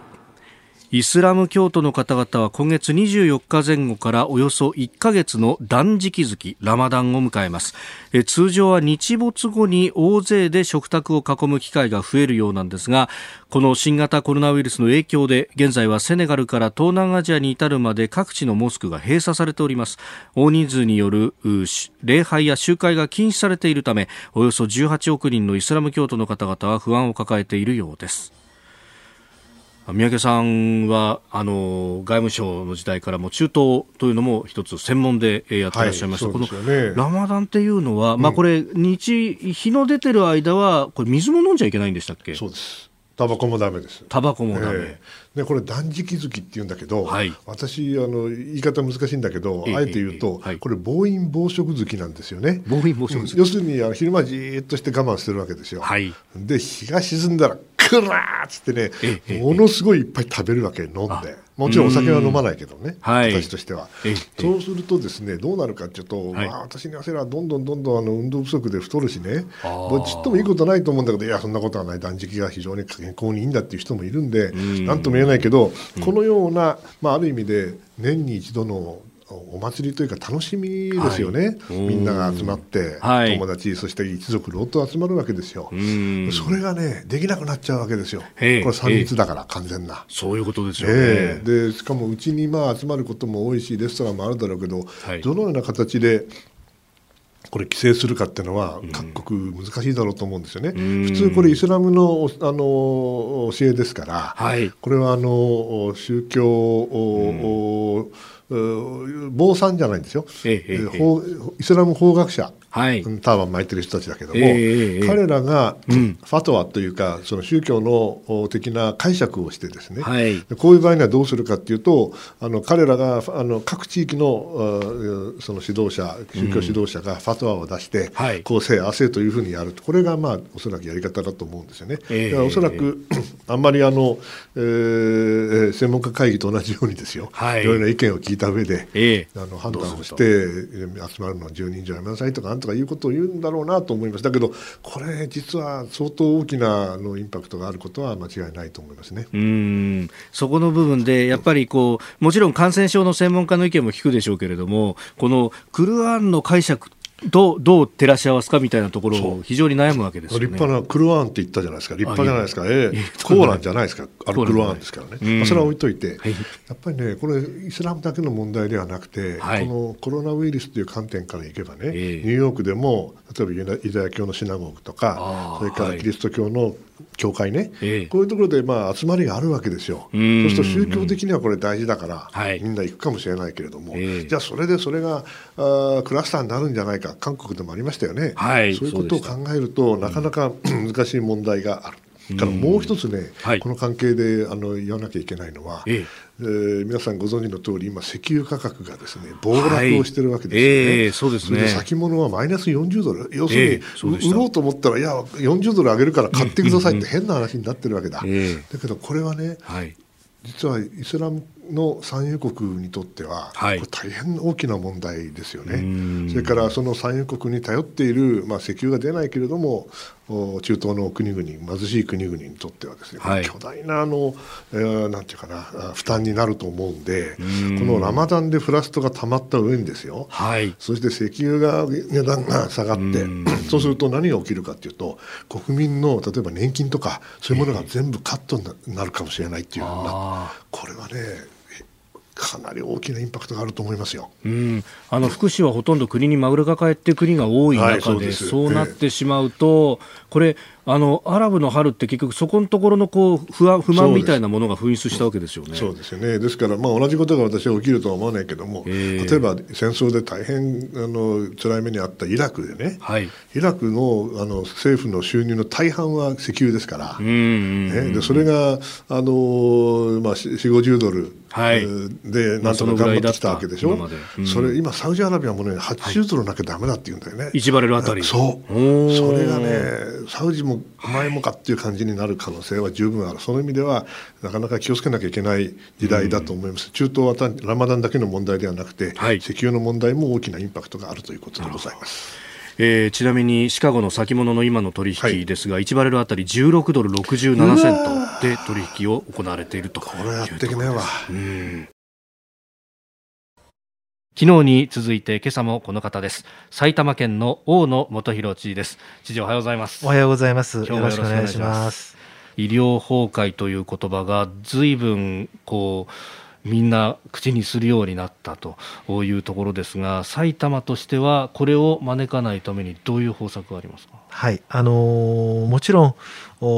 イスラム教徒の方々は今月24日前後からおよそ1ヶ月の断食月ラマダンを迎えます。え通常は日没後に大勢で食卓を囲む機会が増えるようなんですがこの新型コロナウイルスの影響で現在はセネガルから東南アジアに至るまで各地のモスクが閉鎖されております。大人数による礼拝や集会が禁止されているためおよそ18億人のイスラム教徒の方々は不安を抱えているようです。三宅さんはあの外務省の時代からも中東というのも一つ専門でやってらっしゃいました、はいね、このラマダンっていうのは、うん、まあ、これ日、日の出てる間はこれ水も飲んじゃいけないんでしたっけ？そうですタバコもダメです。タバコもダメ。えー、でこれ断食月って言うんだけど、はい、私あの言い方難しいんだけど、えー、あえて言うと、えー、これ暴飲暴食月なんですよね。暴飲暴食月。要するにあの昼間じっとして我慢してるわけですよ。はい、で日が沈んだらくらーっつってね、ものすごいいっぱい食べるわけ飲んで。もちろんお酒は飲まないけどね、私としては。そうするとですねどうなるかっていうと、まあ、私に言わせればどんどんどんどんあの運動不足で太るしねちっともいいことないと思うんだけどいやそんなことはない。断食が非常に健康にいいんだっていう人もいるんで何とも言えないけどこのような、まあ、ある意味で年に一度のお祭りというか楽しみですよね、はい、みんなが集まって、はい、友達そして一族老頭集まるわけですよ。それがねできなくなっちゃうわけですよ。これ3密だから完全な。そういうことですよね、えー、でしかもうちにまあ集まることも多いしレストランもあるだろうけど、はい、どのような形でこれ規制するかっていうのは各国難しいだろうと思うんですよね。普通これイスラムのあの教えですから、はい、これはあの宗教、坊さんじゃないんですよ、ええイスラム法学者、はい、ターバン巻いてる人たちだけども、え彼らがファトワというかその宗教の的な解釈をしてですね、はい、こういう場合にはどうするかっていうとあの彼らがあの各地域のその指導者宗教指導者がファトワを出して、うん、こうせいあせというふうにやる。これがまあおそらくやり方だと思うんですよね。だからおそらくあんまりあの、えー、専門家会議と同じようにですよ、はい、いろいろな意見を聞いた上で、えー、あの判断をして集まるのは10人以上やめなさいとかなんとかいうことを言うんだろうなと思います。だけどこれ実は相当大きなのインパクトがあることは間違いないと思いますね。うん。そこの部分でやっぱりこうもちろん感染症の専門家の意見も聞くでしょうけれどもこのクルアンの解釈どうどう照らし合わすかみたいなところを非常に悩むわけです、ね、立派なクルワーンって言ったじゃないですか。立派じゃないですか。ええ。コーランじゃないですか。あれクルワーンですからね、まあ、それは置いといて、やっぱりねこれイスラムだけの問題ではなくて、はい、このコロナウイルスという観点からいけばね、ニューヨークでも例えばユダヤ教のシナゴーグとかそれからキリスト教の教会ね、えこういうところでまあ集まりがあるわけですよ、そうすると宗教的にはこれ大事だから、はい、みんな行くかもしれないけれども、えじゃあそれでそれがあクラスターになるんじゃないか、韓国でもありましたよね、はい、そういうことを考えると、なかなか難しい問題がある。からもう一つね、はい、この関係であの言わなきゃいけないのは、えええー、皆さんご存知の通り今石油価格がですね暴落をしてるわけですよね。はい。えー、そうですね。先物はマイナス40ドル。要するに、売ろうと思ったらいや40ドル上げるから買ってくださいって変な話になってるわけだ。だけどこれはね、はい、実はイスラムの産油国にとっては、はい、これ大変大きな問題ですよね。それからその産油国に頼っている、まあ、石油が出ないけれども中東の国々貧しい国々にとってはですね、はい、巨大なあの、えー、なんていうかな負担になると思うんでこのラマダンでフラストがたまった上にですよ、はい、そして石油が値段が下がって [CLEARS THROAT] そうすると何が起きるかというと国民の例えば年金とかそういうものが全部カットになるかもしれないっていうようなこれはねかなり大きなインパクトがあると思いますよ。うん、あの福祉はほとんど国にマグロが帰って国が多い中で、はい、そうそうなってしまうと、えこれあのアラブの春って結局そこのところのこう不安不満みたいなものが噴出したわけですよね。そうですよね。ですからまあ同じことが私は起きるとは思わないけども、えー、例えば戦争で大変あの辛い目にあったイラクでね、はい、イラクのあの政府の収入の大半は石油ですから、ね、でそれがあのまあ4、50ドルはい、でなんとか頑張ってきたわけでしょ、うん、それ今、サウジアラビアもね80ドルなきゃだめだって言うんだよね、1バレルあたり。そう。それがねサウジもお前もかっていう感じになる可能性は十分ある、その意味ではなかなか気をつけなきゃいけない時代だと思います、中東はラマダンだけの問題ではなくて、はい、石油の問題も大きなインパクトがあるということでございます。えー、ちなみにシカゴの先物の今の取引ですが、はい、1バレルあたり16ドル67セントで取引を行われているとこれやっていけねえわ。うん昨日に続いて今朝もこの方です。埼玉県の大野元弘知事です。知事おはようございます。おはようございます。よろしくお願いします。医療崩壊という言葉が随分こうみんな口にするようになったというところですが埼玉としてはこれを招かないためにどういう方策がありますか？はい。あのー、もちろ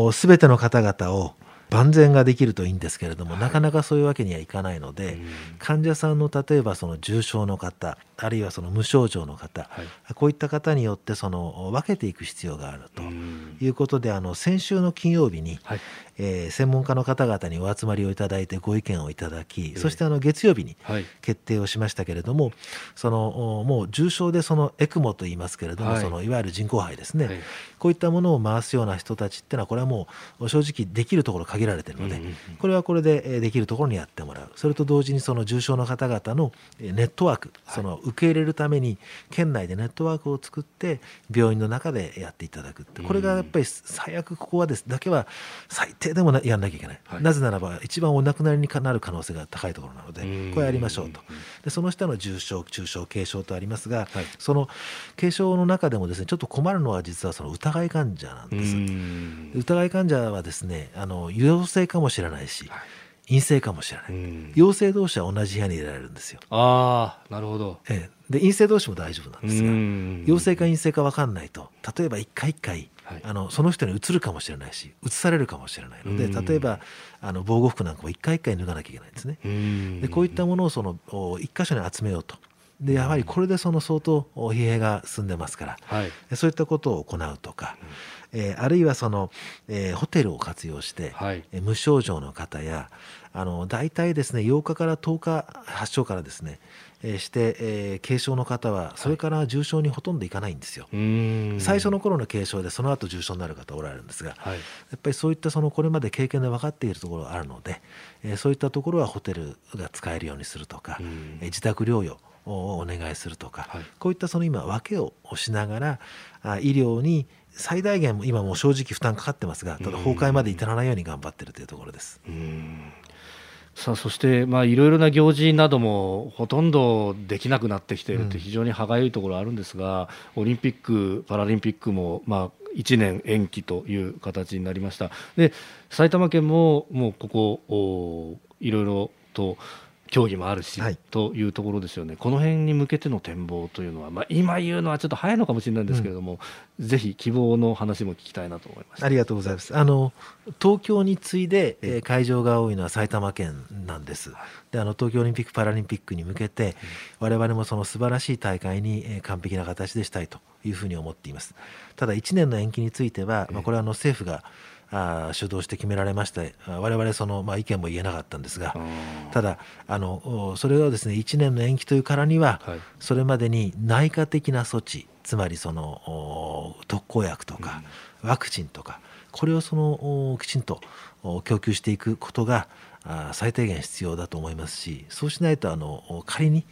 んすべての方々を万全ができるといいんですけれども、はい、なかなかそういうわけにはいかないので、患者さんの例えばその重症の方あるいはその無症状の方、はい、こういった方によってその分けていく必要があるということであの先週の金曜日に、はい、えー、専門家の方々にお集まりをいただいてご意見をいただき、そしてあの月曜日に決定をしましたけれども、はい、そのもう重症でそのエクモと言いますけれども、はい、そのいわゆる人工肺ですね、はい、こういったものを回すような人たちっていうのはこれはもう正直できるところ限られているので、これはこれでできるところにやってもらう。それと同時にその重症の方々のネットワーク、その受け入れるために県内でネットワークを作って病院の中でやっていただくこれがやっぱり最悪ここはです。だけは最低でもやんなきゃいけない、はい、なぜならば一番お亡くなりになる可能性が高いところなのでこれやりましょうと。でその下の重症中症軽症とありますが、はい、その軽症の中でもですねちょっと困るのは実はその疑い患者なんです。疑い患者はですねあの陽性かもしれないし、はい。陰性かもしれない、陽性同士は同じ部屋に入れられるんですよ。ああなるほど、ええ、で陰性同士も大丈夫なんですが陽性か陰性か分かんないと例えば一回一回はい、あのその人にうつるかもしれないしうつされるかもしれないので例えばあの防護服なんかも一回一回脱がなきゃいけないんですね。でこういったものをその一箇所に集めようと。でやはりこれでその相当疲弊が進んでますから、はい、そういったことを行うとか、えー、あるいはその、えー、ホテルを活用して、はい、えー、無症状の方やあの大体ですね8日から10日発症からですねえして、えー、軽症の方はそれから重症にほとんどいかないんですよ、はい、最初の頃の軽症でその後重症になる方おられるんですが、はい、やっぱりそういったそのこれまで経験で分かっているところがあるので、えー、そういったところはホテルが使えるようにするとか、えー、自宅療養をお願いするとか、はい、こういったその今分けをしながらあ医療に最大限今も正直負担かかってますがただ崩壊まで至らないように頑張っているというところです。さあそして、まあ、いろいろな行事などもほとんどできなくなってきていると非常に歯がゆいところあるんですが、うん、オリンピック・パラリンピックも、まあ、1年延期という形になりました。で埼玉県ももうここいろいろと競技もあるし、はい、というところですよね、この辺に向けての展望というのは、まあ、今言うのはちょっと早いのかもしれないんですけれども、うん、ぜひ希望の話も聞きたいなと思いますありがとうございます。あの東京に次いで、えー、会場が多いのは埼玉県なんです。であの東京オリンピック・パラリンピックに向けて、うん、我々もその素晴らしい大会に、えー、完璧な形でしたいというふうに思っています。ただ1年の延期については、まあ、これはあの政府があ主導して決められまして我々その、まあ、意見も言えなかったんですがただあのそれをですね1年の延期というからには、はい、それまでに内科的な措置つまりその特効薬とか、うん、ワクチンとかこれをそのきちんと供給していくことが最低限必要だと思いますしそうしないとあの仮に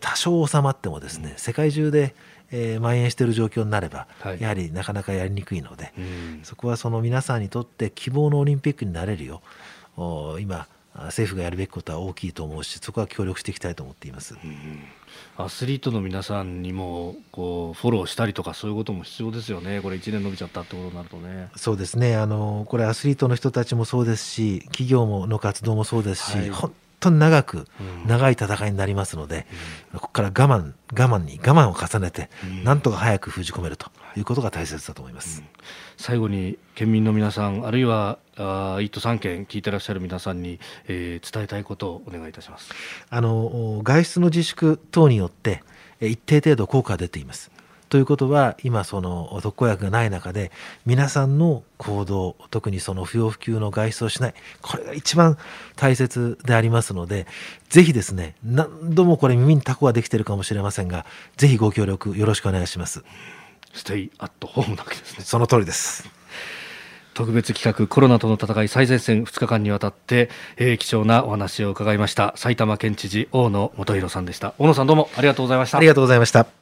多少収まってもですね、うん、世界中でえー、蔓延している状況になれば、はい、やはりなかなかやりにくいので、うん、そこはその皆さんにとって希望のオリンピックになれるよ今政府がやるべきことは大きいと思うしそこは協力していきたいと思っています。うんアスリートの皆さんにもこうフォローしたりとかそういうことも必要ですよね、これ1年伸びちゃったってことになるとね。そうですね。あのこれアスリートの人たちもそうですし企業もの活動もそうですし、はい、本当に長く、長い戦いになりますので、ここから我慢、我慢に我慢を重ねて、なんとか早く封じ込めるとい。うことが大切だと思います。最後に県民の皆さん、あるいはあ1都3県聞いてらっしゃる皆さんに、えー、伝えたいことをお願いいたします。あの外出の自粛等によって一定程度効果が出ています。ということは今その特効薬がない中で皆さんの行動特にその不要不急の外出をしないこれが一番大切でありますのでぜひですね何度もこれ耳にタコができてるかもしれませんがぜひご協力よろしくお願いします。ステイアットホームなわけですね。その通りです。特別企画コロナとの戦い最前線2日間にわたって、えー、貴重なお話を伺いました。埼玉県知事大野元弘さんでした。大野さんどうもありがとうございました。ありがとうございました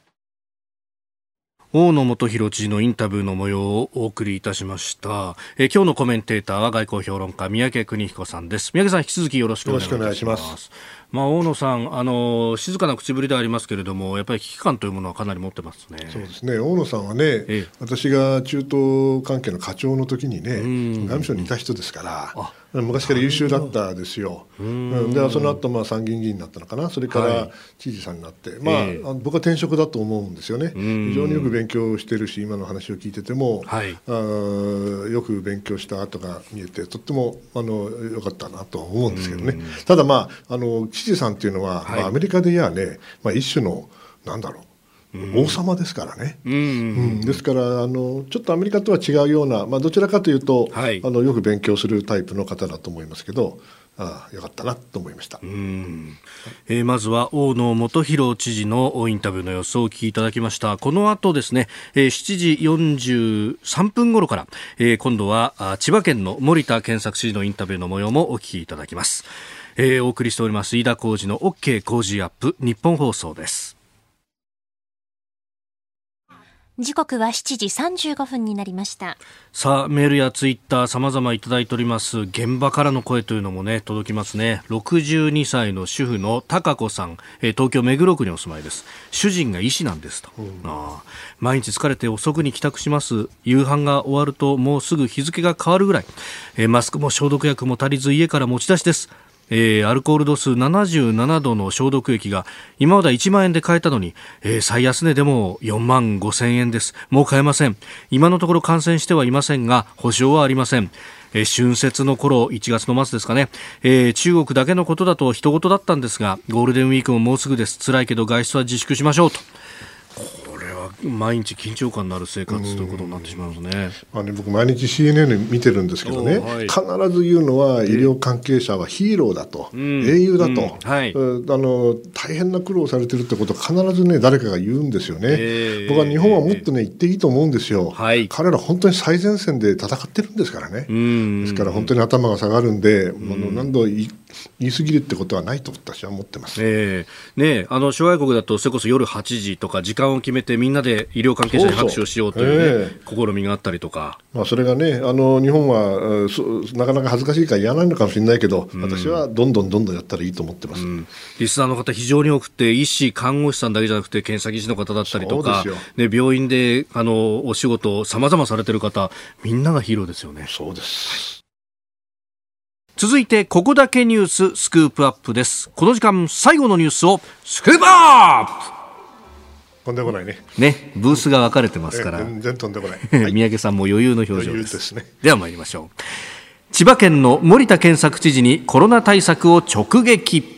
大野元弘知事のインタビューの模様をお送りいたしました。え今日のコメンテーターは外交評論家三宅邦彦さんです。三宅さん引き続きよろしくお願いします。まあ、大野さんあの、静かな口ぶりでありますけれども、やっぱり危機感というものはかなり持ってますねそうですね大野さんはね、ええ、私が中東関係の課長の時にね、外務省にいた人ですから。昔から優秀だったですよ、うん、でその後まあ参議院議員になったのかな、それから知事さんになって、はい、まあ、えー、僕は転職だと思うんですよね、非常によく勉強してるし、今の話を聞いてても、はい、あよく勉強した跡が見えて、とってもあのよかったなと思うんですけどね、ただ、まあ、あの知事さんっていうのは、はい、まあ、アメリカでいやね、まあ、一種の、なんだろう、王様ですからね、うん、うん、ですからあのちょっとアメリカとは違うような、まあ、どちらかというと、はい、あのよく勉強するタイプの方だと思いますけどああよかったなと思いました、うん。えー、まずは大野元弘知事のインタビューの様子をお聞きいただきました。この後ですね、えー、7時43分頃から、えー、今度は千葉県の森田健作知事のインタビューの模様もお聞きいただきます、えー、お送りしております飯田浩司の OK 工事アップ日本放送です時刻は7時35分になりました。さあメールやツイッター様々いただいております。現場からの声というのもね届きますね。62歳の主婦の高子さん、え東京目黒区にお住まいです。主人が医師なんですと、うん、あ毎日疲れて遅くに帰宅します。夕飯が終わるともうすぐ日付が変わるぐらい、えマスクも消毒薬も足りず家から持ち出しですえー、アルコール度数77度の消毒液が今まで1万円で買えたのに、えー、最安値でも4万5千円です。もう買えません。今のところ感染してはいませんが、保証はありません。えー、春節の頃、1月の末ですかね、えー、中国だけのことだと人事だったんですが、ゴールデンウィークももうすぐです。辛いけど外出は自粛しましょうと。毎日緊張感のある生活ということになってしまいますね,、まあね、僕、毎日 CNN 見てるんですけどね、はい、必ず言うのは、医療関係者はヒーローだと、うん、英雄だと、うん。はい、あの、大変な苦労されてるってことを必ずね、誰かが言うんですよね、えー、僕は日本はもっとね、言っていいと思うんですよ、はい、彼ら、本当に最前線で戦ってるんですからね、ですから本当に頭が下がるんで、あの何度言い過ぎるってことはないと私は思ってます、えーね、あの諸外国だと、それこそ夜8時とか、時間を決めて、みんなで医療関係者に拍手をしようというね、そうそう試みがあったりとか。まあ、それがね、あの日本はなかなか恥ずかしいからやらないのかもしれないけど、うん、私はどんどんどんどんやったらいいと思ってます、うん、リスナーの方、非常に多くて、医師、看護師さんだけじゃなくて、検査技師の方だったりとか、ね、病院であのお仕事、さまざまされてる方、みんながヒーローですよね。そうです、はい続いてここだけニューススクープアップですこの時間最後のニュースをスクープアップとんでもないね。ね、ブースが分かれてますから。全然とんでもな [LAUGHS] い。三宅さんも余裕の表情です。ですね、では参りましょう。千葉県の森田健作知事にコロナ対策を直撃。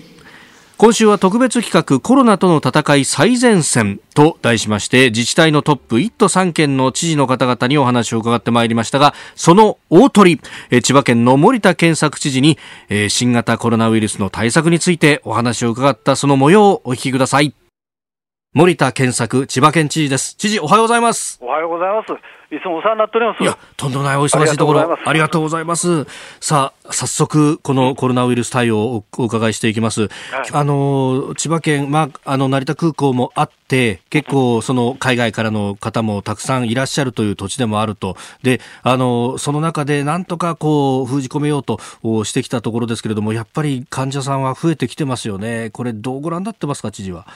今週は特別企画コロナとの戦い最前線と題しまして自治体のトップ1都3県の知事の方々にお話を伺ってまいりましたがその大鳥千葉県の森田健作知事に新型コロナウイルスの対策についてお話を伺ったその模様をお聞きください。森田健作千葉県知事です。知事、おはようございます。おはようございます。いつもお世話になっております。いや、とんでもないお忙しいところ、ありがとうございます。さあ、早速、このコロナウイルス対応をお伺いしていきます。はい、あの、千葉県、まあ、あの、成田空港もあって、結構、その、海外からの方もたくさんいらっしゃるという土地でもあると。で、あの、その中で、なんとか、こう、封じ込めようとしてきたところですけれども、やっぱり患者さんは増えてきてますよね。これ、どうご覧になってますか、知事は？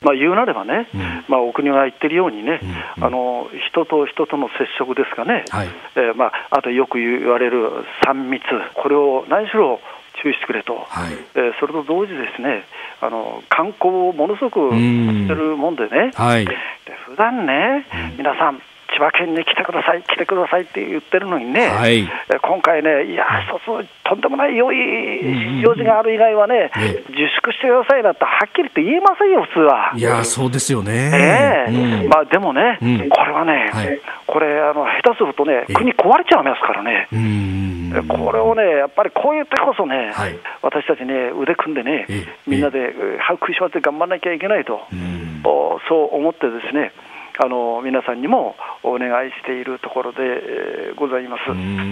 まあ、言うなればね、うん、まあ、お国が言ってるようにね、うん、あの人と人との接触ですかね、はい、えー、まあ、あとよく言われる3密、これを何しろ注意してくれと、はい、えー、それと同時ですね、あの観光をものすごくしてるもんでね、はい、で普段ね、皆さん、千葉県に来てください、来てくださいって言ってるのにね、はい、今回ね、いや、一つとんでもない良い用事がある以外はね、うん、自粛してくださいだってはっきりと言えませんよ、普通は。いや、そうですよね。え。ー、うん、まあ、でもね、うん、これはね、はい、これあの、下手するとね、国壊れちゃいますからね。これをね、やっぱりこう言ってこそね、はい、私たちね、腕組んでね、みんなで歯食いしばって頑張らなきゃいけないと、そう思ってですね、あの皆さんにもお願いしているところで、えー、ございます。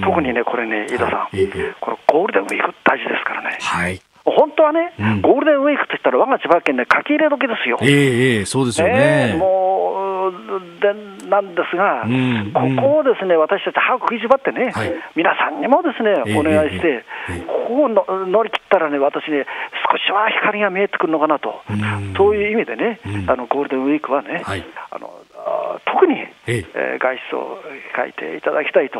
特にね、これね、飯田さん、はい、これゴールデンウィーク大事ですからね。はい本当はね、うん、ゴールデンウィークといったら、我が千葉県で書き入れ時ですよ。ええー、そうですよね。ねもう電なんですが、うん、ここをですね私たち、歯を食いしばってね、はい、皆さんにもですねお願いして、ここをの乗り切ったらね、私ね、少しは光が見えてくるのかなと、そういう意味でね、あのゴールデンウィークはね、はい、あの特に、えー、外出を控えていただきたいと、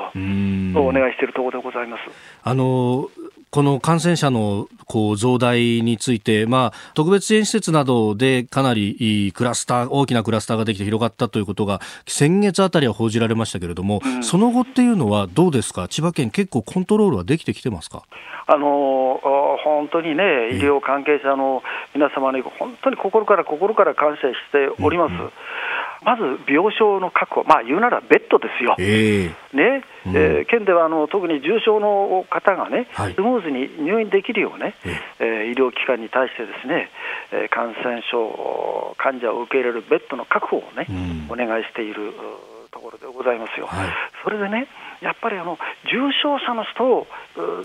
お願いしているところでございます。あのこの感染者のこう増大について、まあ、特別支援施設などでかなりクラスター、大きなクラスターができて広がったということが、先月あたりは報じられましたけれども、うん、その後っていうのはどうですか、千葉県、結構コントロールはできてきてますか？あの本当にね、医療関係者の皆様に、本当に心から心から感謝しております。うんうんまず病床の確保、まあ、言うならベッドですよ、えーね。うん、えー、県ではあの特に重症の方がね、はい、スムーズに入院できるようね、えー、医療機関に対してですね、えー、感染症患者を受け入れるベッドの確保をね、うん、お願いしているところでございますよ。はい、それでねやっぱりあの重症者の人を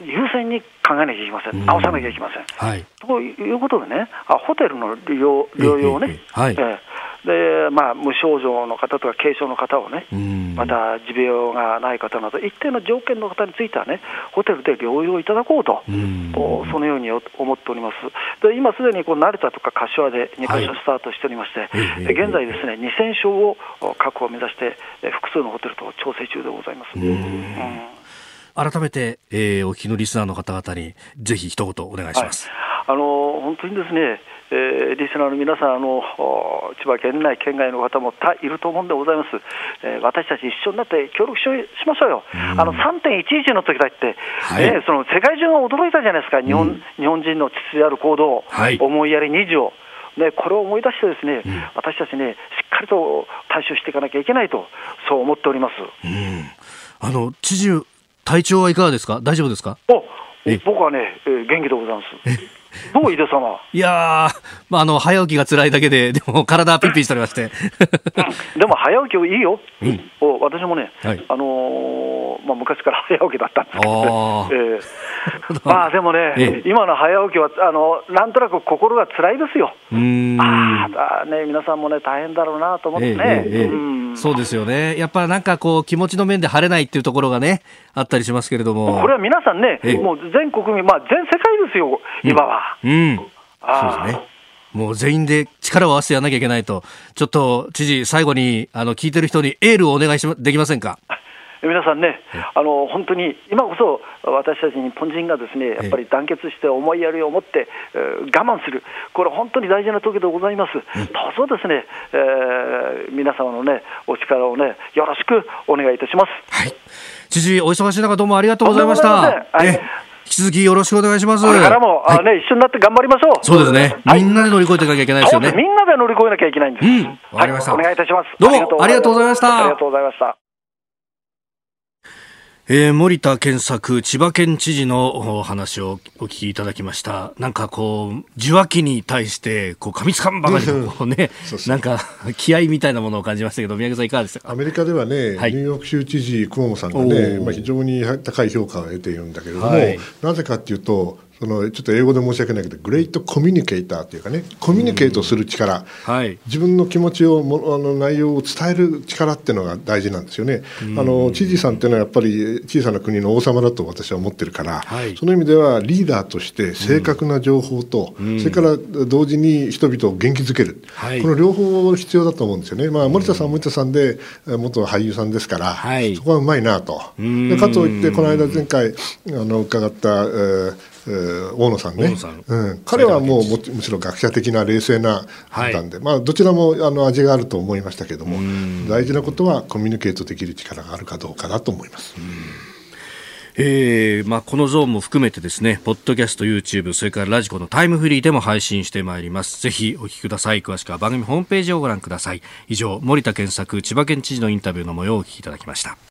優先に考えなきゃいけません、直さなきゃいけません。はい、ということでね、あホテルの療療養ね、はい、えーでまあ、無症状の方とか軽症の方をね、また持病がない方など、一定の条件の方についてはね、ホテルで療養いただこうと、そのように思っております。で今すでにこう成田とか柏で2か所スタートしておりまして、はい、現在ですね、2000床を確保を目指して、複数のホテルと調整中でございます。改めて、えー、お聞きのリスナーの方々に、ぜひ一言お願いします。はい、あの本当にですねえー、リスナーの皆さんあの、千葉県内、県外の方もいると思うんでございます、えー、私たち一緒になって協力しましょうよ、あの3.11の時だって、はい、ね、その世界中が驚いたじゃないですか、日本うん、日本人の秩序ある行動、はい、思いやり2条。ね、これを思い出して、ですね、うん、私たちね、しっかりと対処していかなきゃいけないと、そう思っております、うん、あの知事、体調はいかがですか、大丈夫ですか？お僕はね、えー、元気でございます。どう井出様。いやまあ、あの早起きが辛いだけで、でも体ピッピしておりまして、でも早起きいいよ、うん、私もね、はい、あのー、まあ、昔から早起きだったんですけど、えー、[LAUGHS] まあでもね、ええ、今の早起きはあの、なんとなく心が辛いですよ、ああ、ね、皆さんもね、大変だろうなと思ってね、え。うん、そうですよね、やっぱなんかこう、気持ちの面で晴れないっていうところがね、あったりしますけれども、これは皆さんね、もう全国民、まあ、全世界ですよ、今は。うん、そうですね。もう全員で力を合わせてやらなきゃいけないと、ちょっと知事、最後にあの聞いてる人にエールをお願いしできませんか？皆さんね、あの本当に今こそ私たち日本人がですねやっぱり団結して思いやりを持って、えー、我慢する、これ本当に大事な時でございます。うん、どうぞですね、えー、皆様のねお力をねよろしくお願いいたします。はい、知事お忙しい中どうもありがとうございました。はい引き続きよろしくお願いします。これからも、はい、あね、一緒になって頑張りましょう。そうですね。みんなで乗り越えていかなきゃいけないですよね。みんなで乗り越えなきゃいけないんです。うん。わかりました、お願いいたします。どうもありがとうございました。ありがとうございました。えー、森田健作千葉県知事のお話をお聞きいただきました。なんかこう受話器に対してこう噛みつかんばかりの [LAUGHS] こうねなんか気合みたいなものを感じましたけど宮家さんいかがですか？アメリカではね、はい、ニューヨーク州知事クオモさんがね、まあ、非常に高い評価を得ているんだけれども、はい、なぜかっていうとそのちょっと英語で申し訳ないけどグレートコミュニケーターというかねコミュニケートする力、はい、自分の気持ちをもあの内容を伝える力っていうのが大事なんですよね。あの知事さんっていうのはやっぱり小さな国の王様だと私は思ってるから、はい、その意味ではリーダーとして正確な情報と、うん、それから同時に人々を元気づける、はい、この両方必要だと思うんですよね。まあ、森田さんは森田さんで元俳優さんですから、そこはうまいなと。でかといってこの間前回あの伺った、えー大野さんね、うん、彼はもうむしろ学者的な冷静な判断で、はい、まあ、どちらもあの味があると思いましたけれども大事なことはコミュニケートできる力があるかどうかだと思います。えーまあ、このゾーンも含めてですね、ポッドキャスト、YouTube、それからラジコのタイムフリーでも配信してまいります。ぜひお聞きください。詳しくは番組ホームページをご覧ください。以上、森田健作、千葉県知事のインタビューの模様をお聞きいただきました。